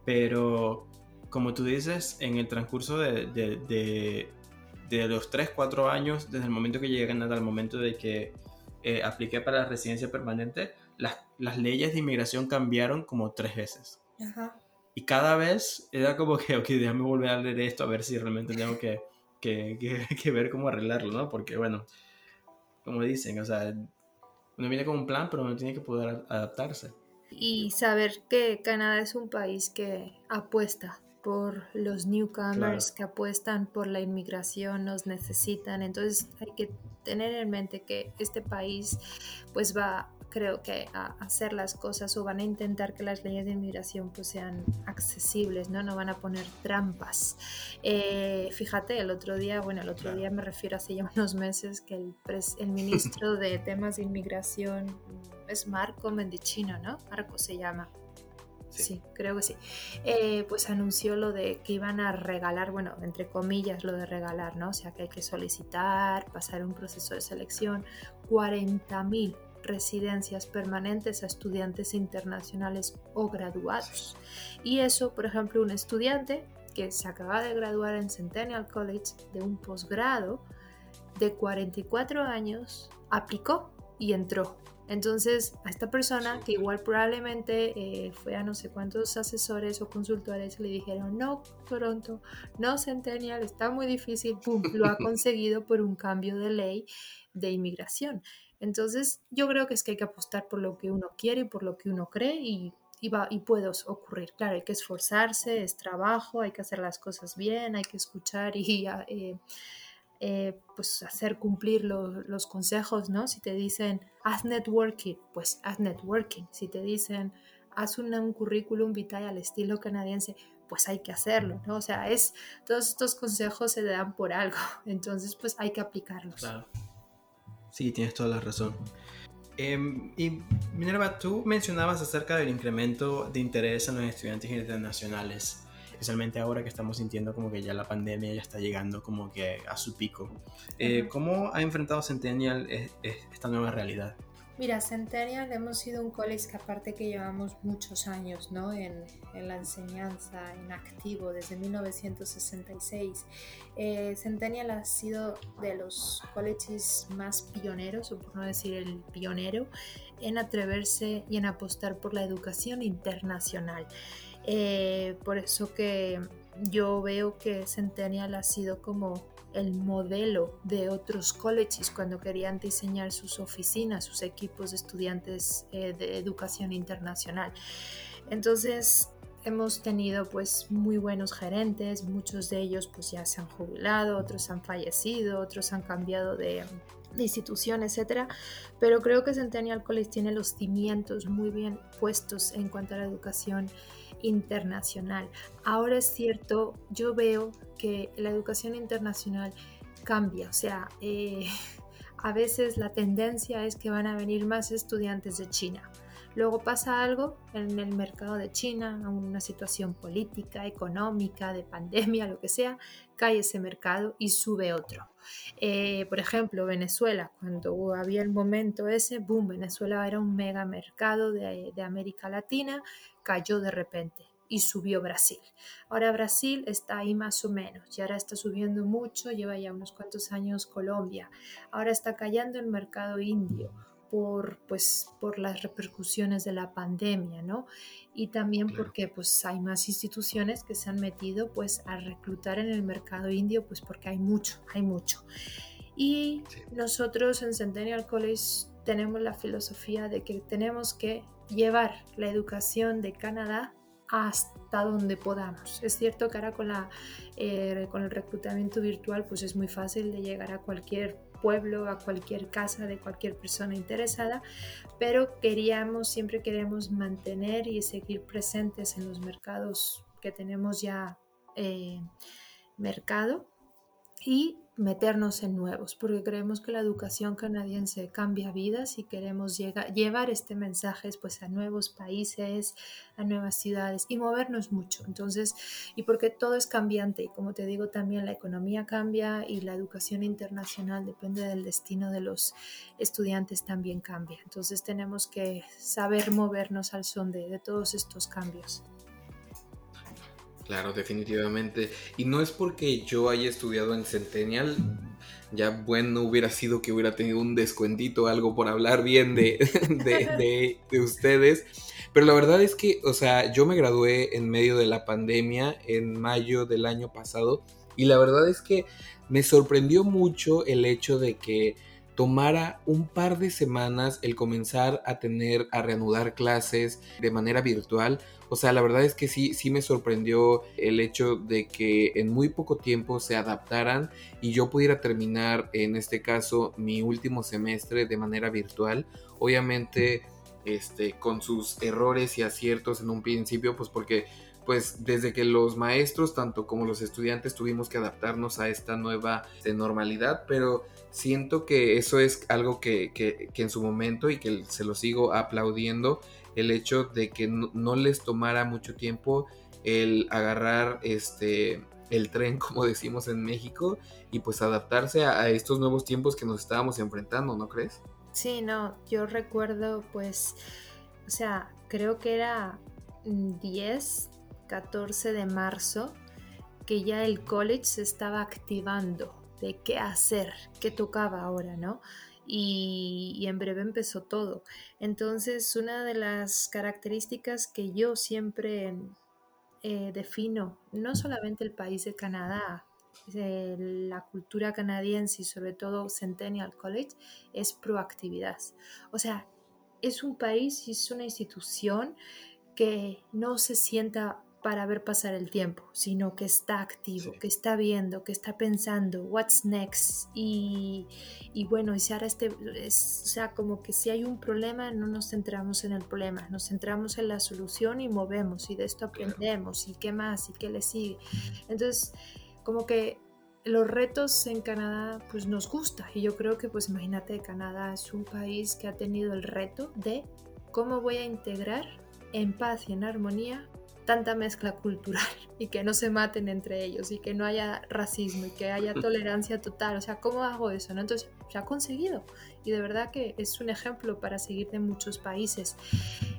pero como tú dices, en el transcurso de, de, de, los 3, 4 años, desde el momento que llegué a Canadá al momento de que eh, apliqué para la residencia permanente, las, las leyes de inmigración cambiaron como tres veces. Y cada vez era como que, ok, déjame volver a leer esto a ver si realmente tengo que, que, que, ver cómo arreglarlo, ¿no? Porque, bueno, como dicen, o sea, uno viene con un plan, pero uno tiene que poder adaptarse. Y saber que Canadá es un país que apuesta por los newcomers, que apuestan por la inmigración, nos necesitan. Entonces hay que tener en mente que este país pues va creo que a hacer las cosas o van a intentar que las leyes de inmigración pues sean accesibles, ¿no? No van a poner trampas. Eh, fíjate, el otro día, bueno, el otro día me refiero hace ya unos meses que el, el ministro de temas de inmigración es Marco Mendicino, ¿no? Marco se llama. Sí. creo que sí. Eh, pues anunció lo de que iban a regalar, bueno, entre comillas, lo de regalar, ¿no? O sea, que hay que solicitar, pasar un proceso de selección, 40 mil residencias permanentes a estudiantes internacionales o graduados. Y eso, por ejemplo, un estudiante que se acaba de graduar en Centennial College de un posgrado de 44 años aplicó y entró. Entonces, a esta persona, que igual probablemente eh, fue a no sé cuántos asesores o consultores, le dijeron, no, Toronto, no Centennial, está muy difícil, ¡pum!, lo ha conseguido por un cambio de ley de inmigración. Entonces, yo creo que es que hay que apostar por lo que uno quiere y por lo que uno cree y, va, y puede ocurrir. Claro, hay que esforzarse, es trabajo, hay que hacer las cosas bien, hay que escuchar y... Eh, eh, pues hacer cumplir los consejos, ¿no? Si te dicen, haz networking, pues haz networking. Si te dicen, haz un currículum vitae al estilo canadiense, pues hay que hacerlo, ¿no? O sea, es, todos estos consejos se dan por algo, entonces pues hay que aplicarlos. Claro. Sí, tienes toda la razón. Em, y Minerva, tú mencionabas acerca del incremento de interés en los estudiantes internacionales, especialmente ahora que estamos sintiendo como que ya la pandemia ya está llegando como que a su pico. Eh, ¿Cómo ha enfrentado Centennial esta nueva realidad? Mira, Centennial hemos sido un college que aparte que llevamos muchos años ¿no? en, en la enseñanza en activo desde 1966. Eh, Centennial ha sido de los colleges más pioneros, o por no decir el pionero, en atreverse y en apostar por la educación internacional. Eh, por eso que yo veo que Centennial ha sido como el modelo de otros colleges cuando querían diseñar sus oficinas, sus equipos de estudiantes eh, de educación internacional. Entonces, hemos tenido pues muy buenos gerentes, muchos de ellos pues ya se han jubilado, otros han fallecido, otros han cambiado de, de institución, etcétera, pero creo que Centennial College tiene los cimientos muy bien puestos en cuanto a la educación internacional. Ahora es cierto, yo veo que la educación internacional cambia, o sea, eh, a veces la tendencia es que van a venir más estudiantes de China. Luego pasa algo en el mercado de China, una situación política, económica, de pandemia, lo que sea, cae ese mercado y sube otro. Eh, por ejemplo, Venezuela, cuando había el momento ese, boom, Venezuela era un mega mercado de, de América Latina, cayó de repente y subió Brasil. Ahora Brasil está ahí más o menos, y ahora está subiendo mucho, lleva ya unos cuantos años Colombia, ahora está cayendo el mercado indio por, pues, por las repercusiones de la pandemia, ¿no? Y también porque pues, hay más instituciones que se han metido pues, a reclutar en el mercado indio, pues porque hay mucho, hay mucho. Y nosotros en Centennial College tenemos la filosofía de que tenemos que llevar la educación de Canadá hasta donde podamos. Es cierto que ahora con, la, eh, con el reclutamiento virtual pues es muy fácil de llegar a cualquier pueblo, a cualquier casa de cualquier persona interesada, pero queríamos, siempre queremos mantener y seguir presentes en los mercados que tenemos ya eh, mercado. Y meternos en nuevos, porque creemos que la educación canadiense cambia vidas y queremos llevar este mensaje pues, a nuevos países, a nuevas ciudades y movernos mucho. Entonces, y porque todo es cambiante y como te digo también la economía cambia y la educación internacional depende del destino de los estudiantes también cambia. Entonces tenemos que saber movernos al son de todos estos cambios. Claro, definitivamente. Y no es porque yo haya estudiado en Centennial, ya bueno hubiera sido que hubiera tenido un descuentito, algo por hablar bien de, de, ustedes. Pero la verdad es que, o sea, yo me gradué en medio de la pandemia en mayo del año pasado y la verdad es que me sorprendió mucho el hecho de que tomara un par de semanas el comenzar a tener, a reanudar clases de manera virtual o sea, la verdad es que sí, sí me sorprendió el hecho de que en muy poco tiempo se adaptaran y yo pudiera terminar, en este caso, mi último semestre de manera virtual. Obviamente, este, con sus errores y aciertos en un principio, pues porque pues desde que los maestros, tanto como los estudiantes, tuvimos que adaptarnos a esta nueva este, normalidad, pero siento que eso es algo que, que, en su momento y que se lo sigo aplaudiendo, el hecho de que no, les tomara mucho tiempo el agarrar este el tren, como decimos en México, y pues adaptarse a, estos nuevos tiempos que nos estábamos enfrentando, ¿no crees? Sí, no, yo recuerdo pues, o sea, creo que era 10, 14 de marzo, que ya el college se estaba activando de qué hacer, qué tocaba ahora, ¿no? y, en breve empezó todo. Entonces, una de las características que yo siempre eh, defino, no solamente el país de Canadá, la cultura canadiense y sobre todo Centennial College, es proactividad. O sea, es un país y es una institución que no se sienta para ver pasar el tiempo, sino que está activo, que está viendo, que está pensando, what's next. Y, y bueno, y si ahora este, es, o sea, como que si hay un problema, no nos centramos en el problema, nos centramos en la solución y movemos, y de esto aprendemos, y qué más, y qué le sigue. Entonces, como que los retos en Canadá pues nos gusta y yo creo que pues imagínate Canadá es un país que ha tenido el reto de cómo voy a integrar en paz y en armonía tanta mezcla cultural y que no se maten entre ellos y que no haya racismo y que haya tolerancia total. O sea, ¿cómo hago eso? ¿no? Entonces, se ha conseguido y de verdad que es un ejemplo para seguir de muchos países.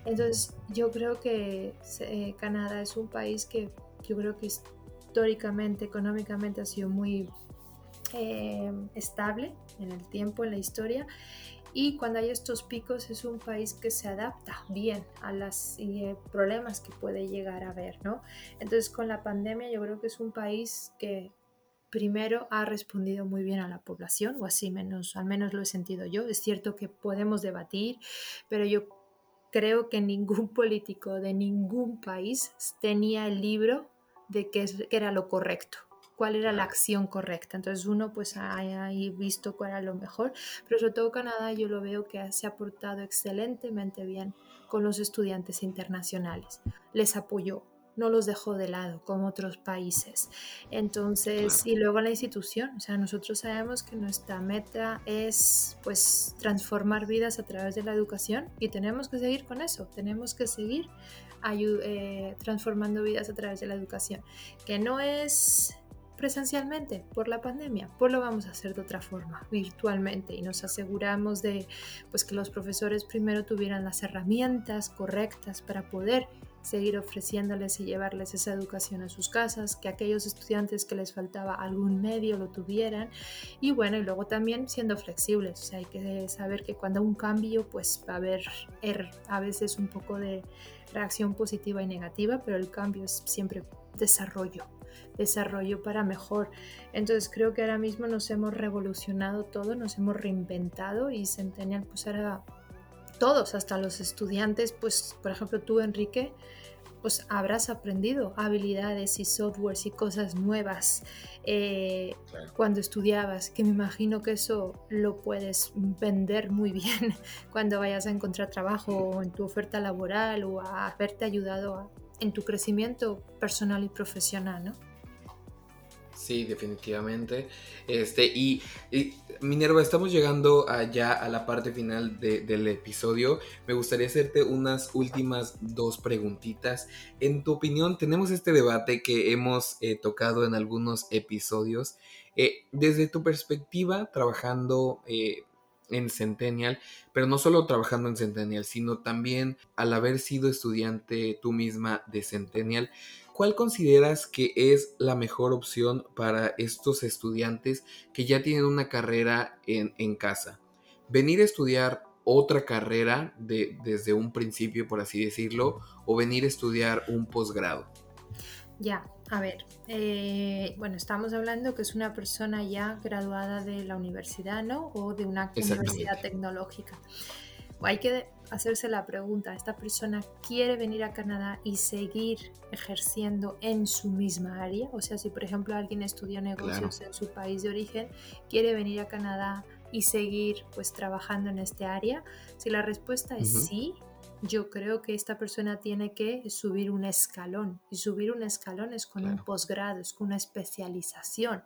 Entonces, yo creo que eh, Canadá es un país que yo creo que históricamente, económicamente ha sido muy eh, estable en el tiempo, en la historia y cuando hay estos picos es un país que se adapta bien a los eh, problemas que puede llegar a haber, ¿no? Entonces con la pandemia yo creo que es un país que primero ha respondido muy bien a la población, o así menos, al menos lo he sentido yo. Es cierto que podemos debatir, pero yo creo que ningún político de ningún país tenía el libro de qué era lo correcto cuál era la acción correcta. Entonces uno pues ha, ahí visto cuál era lo mejor, pero sobre todo Canadá yo lo veo que se ha portado excelentemente bien con los estudiantes internacionales. Les apoyó, no los dejó de lado como otros países. Entonces, y luego la institución, o sea, nosotros sabemos que nuestra meta es pues transformar vidas a través de la educación y tenemos que seguir con eso, tenemos que seguir eh, transformando vidas a través de la educación, que no es presencialmente por la pandemia, pues lo vamos a hacer de otra forma, virtualmente, y nos aseguramos de pues, que los profesores primero tuvieran las herramientas correctas para poder seguir ofreciéndoles y llevarles esa educación a sus casas, que aquellos estudiantes que les faltaba algún medio lo tuvieran. Y bueno, y luego también siendo flexibles, o sea, hay que saber que cuando un cambio pues va a haber er, a veces un poco de reacción positiva y negativa, pero el cambio es siempre desarrollo desarrollo para mejor. Entonces creo que ahora mismo nos hemos revolucionado todo, nos hemos reinventado y Centennial pues ahora todos, hasta los estudiantes, pues por ejemplo tú Enrique, pues habrás aprendido habilidades y softwares y cosas nuevas eh, cuando estudiabas, que me imagino que eso lo puedes vender muy bien cuando vayas a encontrar trabajo o en tu oferta laboral o a haberte ayudado en tu crecimiento personal y profesional, ¿no? Sí, definitivamente. Este, y, Minerva, estamos llegando ya a la parte final del episodio. Me gustaría hacerte unas últimas dos preguntitas. En tu opinión, tenemos este debate que hemos eh, tocado en algunos episodios. Eh, desde tu perspectiva, trabajando eh, en Centennial, pero no solo trabajando en Centennial, sino también al haber sido estudiante tú misma de Centennial, ¿cuál consideras que es la mejor opción para estos estudiantes que ya tienen una carrera en, casa? ¿Venir a estudiar otra carrera desde un principio, por así decirlo, o venir a estudiar un posgrado? Ya, a ver, eh, bueno, estamos hablando que es una persona ya graduada de la universidad, ¿no? O de una universidad tecnológica. Hay que hacerse la pregunta, ¿esta persona quiere venir a Canadá y seguir ejerciendo en su misma área? O sea, si por ejemplo alguien estudia negocios en su país de origen, quiere venir a Canadá y seguir pues trabajando en este área. Si la respuesta es sí, yo creo que esta persona tiene que subir un escalón y subir un escalón es con un posgrado, es con una especialización.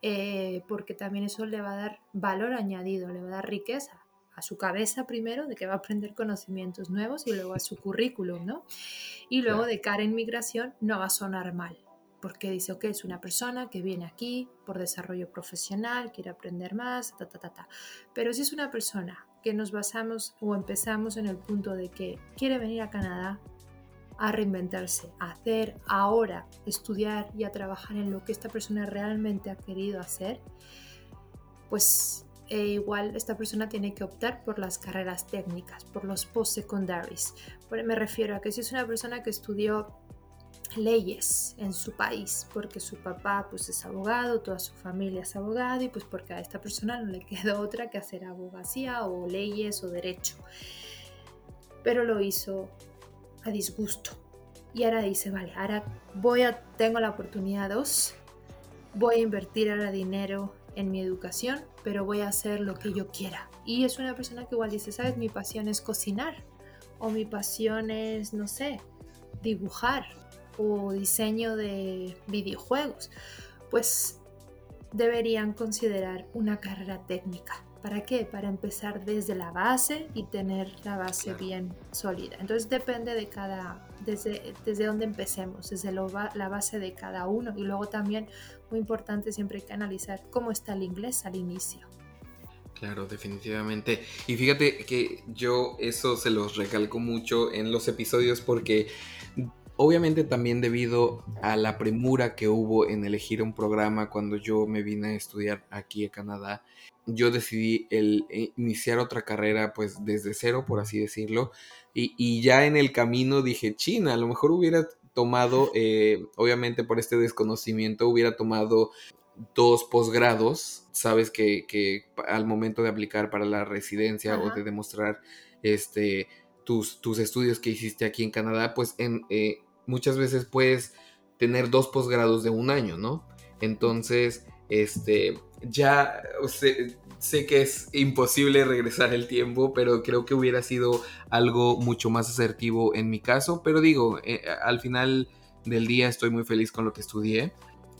Eh, porque también eso le va a dar valor añadido, le va a dar riqueza a su cabeza primero, de que va a aprender conocimientos nuevos y luego a su currículum, ¿no? Y luego de cara en migración no va a sonar mal, porque dice, ok, es una persona que viene aquí por desarrollo profesional, quiere aprender más, ta, ta, ta, ta. Pero si es una persona que nos basamos o empezamos en el punto de que quiere venir a Canadá a reinventarse, a hacer ahora, estudiar y a trabajar en lo que esta persona realmente ha querido hacer, pues e igual esta persona tiene que optar por las carreras técnicas, por los post-secundaries. Me refiero a que si es una persona que estudió leyes en su país, porque su papá pues es abogado, toda su familia es abogado y pues porque a esta persona no le queda otra que hacer abogacía o leyes o derecho. Pero lo hizo a disgusto Y ahora dice, vale, ahora voy a, tengo la oportunidad dos, voy a invertir ahora dinero en mi educación, pero voy a hacer lo que yo quiera. Y es una persona que igual dice, sabes, mi pasión es cocinar, o mi pasión es, no sé, dibujar, o diseño de videojuegos. Pues deberían considerar una carrera técnica. ¿Para qué? Para empezar desde la base y tener la base bien sólida. Entonces depende de cada, desde, desde donde empecemos, desde la base de cada uno. Y luego también, muy importante, siempre hay que analizar cómo está el inglés al inicio. Claro, definitivamente. Y fíjate que yo eso se los recalco mucho en los episodios porque Obviamente también debido a la premura que hubo en elegir un programa cuando yo me vine a estudiar aquí a Canadá, yo decidí el eh, iniciar otra carrera pues desde cero, por así decirlo, y, ya en el camino dije, China, a lo mejor hubiera tomado, eh, obviamente por este desconocimiento, hubiera tomado dos posgrados, sabes que, al momento de aplicar para la residencia o de demostrar este tus, tus, estudios que hiciste aquí en Canadá, pues en, eh, muchas veces puedes tener dos posgrados de un año, ¿no? Entonces, este, ya sé, que es imposible regresar el tiempo, pero creo que hubiera sido algo mucho más asertivo en mi caso. Pero digo, eh, al final del día estoy muy feliz con lo que estudié.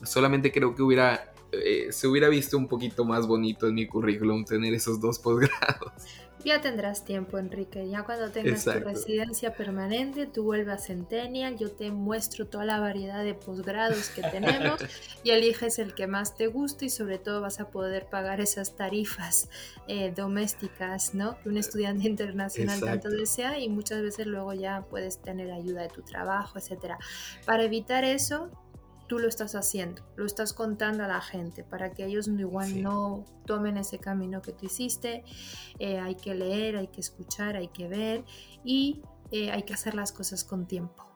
Solamente creo que hubiera, eh, se hubiera visto un poquito más bonito en mi currículum tener esos dos posgrados. Ya tendrás tiempo, Enrique. Ya cuando tengas tu residencia permanente, tú vuelves a Centennial, yo te muestro toda la variedad de posgrados que tenemos y eliges el que más te guste y sobre todo vas a poder pagar esas tarifas eh, domésticas, ¿no? Que un estudiante internacional tanto desea y muchas veces luego ya puedes tener ayuda de tu trabajo, etcétera. Para evitar eso, tú lo estás haciendo, lo estás contando a la gente para que ellos igual no tomen ese camino que tú hiciste. Eh, hay que leer, hay que escuchar, hay que ver y eh, hay que hacer las cosas con tiempo.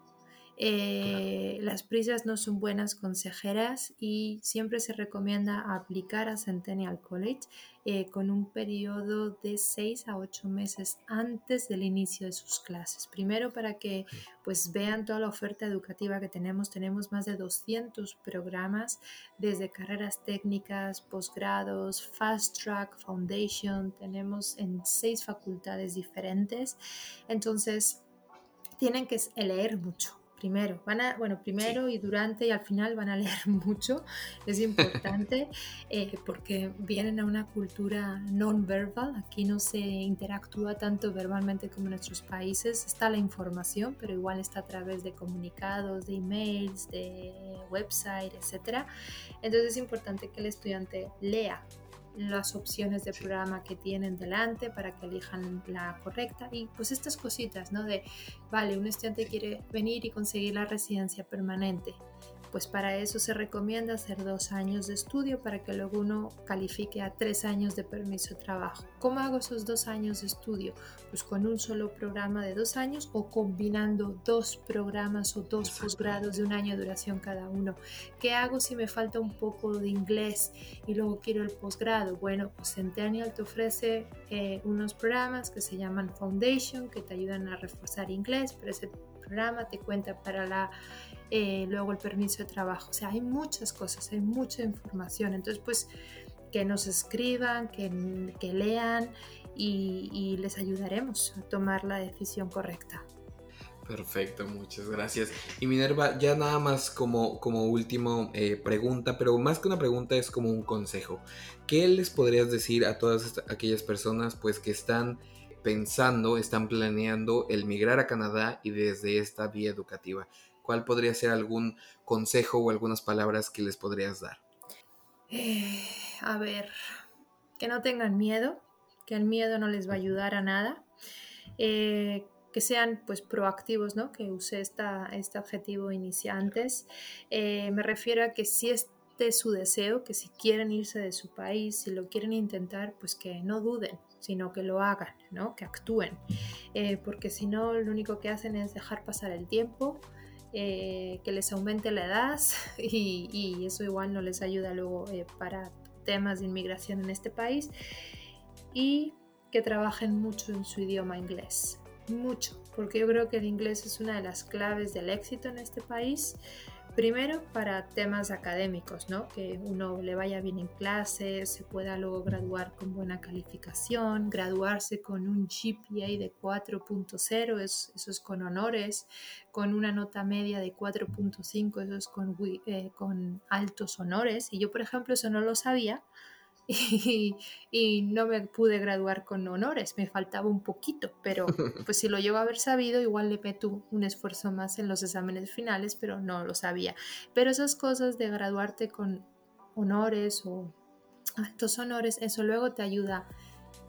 Eh, las prisas no son buenas consejeras y siempre se recomienda aplicar a Centennial College eh, con un periodo de 6 a 8 meses antes del inicio de sus clases. Primero para que pues vean toda la oferta educativa que tenemos. Tenemos más de 200 programas desde carreras técnicas, posgrados, fast track, foundation. Tenemos en seis facultades diferentes. Entonces tienen que leer mucho primero. Van a, bueno, primero y durante y al final van a leer mucho. Es importante eh, porque vienen a una cultura non-verbal. Aquí no se interactúa tanto verbalmente como en nuestros países. Está la información, pero igual está a través de comunicados, de emails, de website, etc. Entonces es importante que el estudiante lea las opciones de programa que tienen delante para que elijan la correcta y pues estas cositas, ¿no? De, vale, un estudiante quiere venir y conseguir la residencia permanente pues para eso se recomienda hacer dos años de estudio para que luego uno califique a tres años de permiso de trabajo. ¿Cómo hago esos dos años de estudio? Pues con un solo programa de dos años o combinando dos programas o dos posgrados de un año de duración cada uno. ¿Qué hago si me falta un poco de inglés y luego quiero el posgrado? Bueno, pues Centennial te ofrece eh, unos programas que se llaman Foundation que te ayudan a reforzar inglés, pero ese programa te cuenta para la eh, luego el permiso de trabajo. O sea, hay muchas cosas, hay mucha información. Entonces, pues que nos escriban, que, lean y, les ayudaremos a tomar la decisión correcta. Perfecto, muchas gracias. Y Minerva, ya nada más como, como último eh, pregunta, pero más que una pregunta es como un consejo. ¿Qué les podrías decir a todas aquellas personas pues que están pensando, están planeando el migrar a Canadá y desde esta vía educativa? ¿Cuál podría ser algún consejo o algunas palabras que les podrías dar? Eh, a ver, que no tengan miedo, que el miedo no les va a ayudar a nada, eh, que sean pues proactivos, ¿no? Que use esta, este objetivo iniciantes. Eh, me refiero a que si este es su deseo, que si quieren irse de su país, si lo quieren intentar, pues que no duden, sino que lo hagan, ¿no? Que actúen, porque si no, lo único que hacen es dejar pasar el tiempo, eh, que les aumente la edad y, eso igual no les ayuda luego eh, para temas de inmigración en este país y que trabajen mucho en su idioma inglés, mucho, porque yo creo que el inglés es una de las claves del éxito en este país. Primero, para temas académicos, ¿no? Que uno le vaya bien en clases, se pueda luego graduar con buena calificación, graduarse con un GPA de 4.0, eso, es con honores, con una nota media de 4.5, eso es con, eh, con altos honores. Y yo, por ejemplo, eso no lo sabía y, no me pude graduar con honores, me faltaba un poquito, pero pues si lo llevo a haber sabido, igual le meto un esfuerzo más en los exámenes finales, pero no lo sabía. Pero esas cosas de graduarte con honores o altos honores, eso luego te ayuda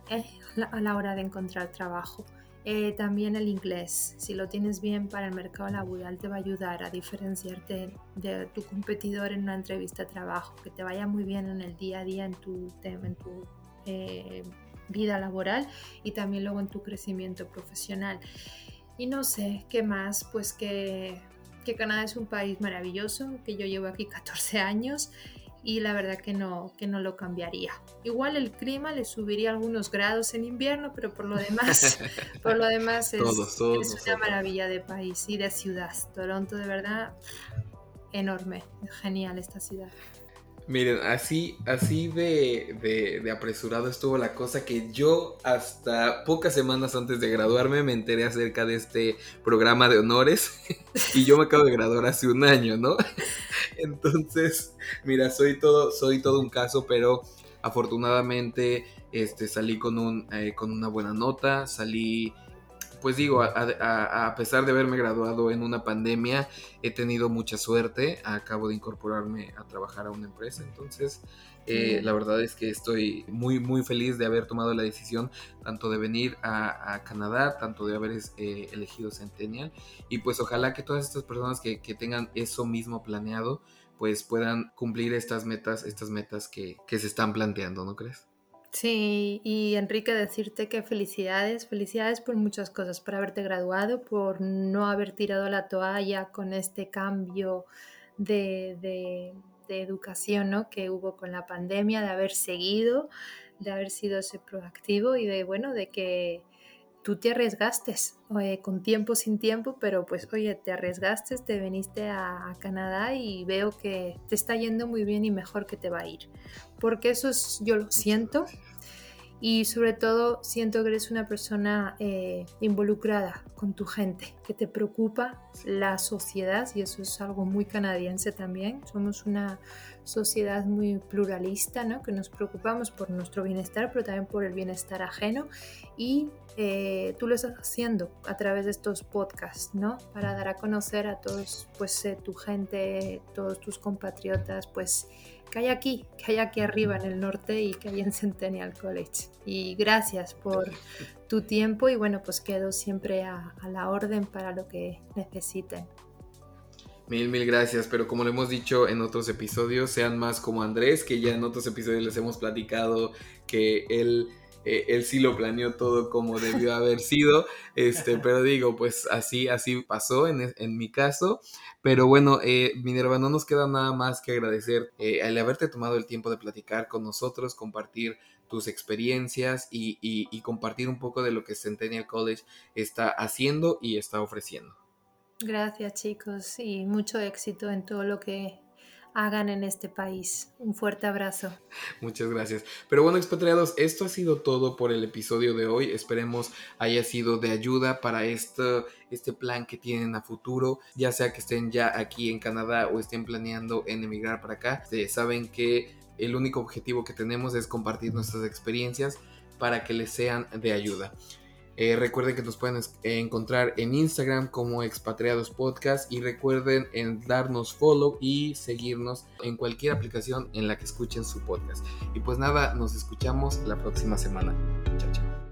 eh, a la hora de encontrar trabajo. Eh, también el inglés, si lo tienes bien para el mercado laboral, te va a ayudar a diferenciarte de tu competidor en una entrevista de trabajo, que te vaya muy bien en el día a día, en tu, en tu eh, vida laboral y también luego en tu crecimiento profesional. Y no sé, ¿qué más? Pues que, que Canadá es un país maravilloso, que yo llevo aquí 14 años y la verdad que no, que no lo cambiaría. Igual el clima le subiría algunos grados en invierno, pero por lo demás, por lo demás es, es una maravilla de país y de ciudad. Toronto de verdad enorme, genial esta ciudad. Miren, así, así de, de, apresurado estuvo la cosa que yo hasta pocas semanas antes de graduarme me enteré acerca de este programa de honores y yo me acabo de graduar hace un año, ¿no? Entonces, mira, soy todo, soy todo un caso, pero afortunadamente este, salí con, un, eh, con una buena nota, salí pues digo, a, pesar de haberme graduado en una pandemia, he tenido mucha suerte. Acabo de incorporarme a trabajar a una empresa, entonces eh, la verdad es que estoy muy, muy feliz de haber tomado la decisión tanto de venir a, Canadá, tanto de haber eh, elegido Centennial. Y pues ojalá que todas estas personas que, que, tengan eso mismo planeado, pues puedan cumplir estas metas, estas metas que, que se están planteando, ¿no crees? Sí, y Enrique, decirte que felicidades, felicidades por muchas cosas, por haberte graduado, por no haber tirado la toalla con este cambio de, de, educación ¿no? que hubo con la pandemia, de haber seguido, de haber sido ese proactivo y de, bueno, de que tú te arriesgaste eh, con tiempo, sin tiempo, pero pues oye, te arriesgaste, te viniste a, Canadá y veo que te está yendo muy bien y mejor que te va a ir. Porque eso es, yo lo siento y sobre todo siento que eres una persona eh, involucrada con tu gente, que te preocupa la sociedad y eso es algo muy canadiense también. Somos una sociedad muy pluralista, ¿no? que nos preocupamos por nuestro bienestar, pero también por el bienestar ajeno y eh, tú lo estás haciendo a través de estos podcasts, ¿no? Para dar a conocer a todos, pues, eh, tu gente, todos tus compatriotas, pues, que hay aquí, que hay aquí arriba en el norte y que hay en Centennial College. Y gracias por tu tiempo y bueno, pues quedo siempre a, la orden para lo que necesiten. Mil, mil gracias, pero como lo hemos dicho en otros episodios, sean más como Andrés, que ya en otros episodios les hemos platicado que él eh, él sí lo planeó todo como debió haber sido, este, pero digo, pues así, así pasó en, en mi caso. Pero bueno, eh, Minerva, no nos queda nada más que agradecer eh, el haberte tomado el tiempo de platicar con nosotros, compartir tus experiencias y, y compartir un poco de lo que Centennial College está haciendo y está ofreciendo. Gracias chicos y mucho éxito en todo lo que hagan en este país. Un fuerte abrazo. Muchas gracias. Pero bueno, expatriados, esto ha sido todo por el episodio de hoy. Esperemos haya sido de ayuda para este, este plan que tienen a futuro, ya sea que estén ya aquí en Canadá o estén planeando emigrar para acá. saben que el único objetivo que tenemos es compartir nuestras experiencias para que les sean de ayuda. Eh, recuerden que nos pueden encontrar en Instagram como Expatriados Podcast y recuerden en darnos follow y seguirnos en cualquier aplicación en la que escuchen su podcast. Y pues nada, nos escuchamos la próxima semana. Chao, chao.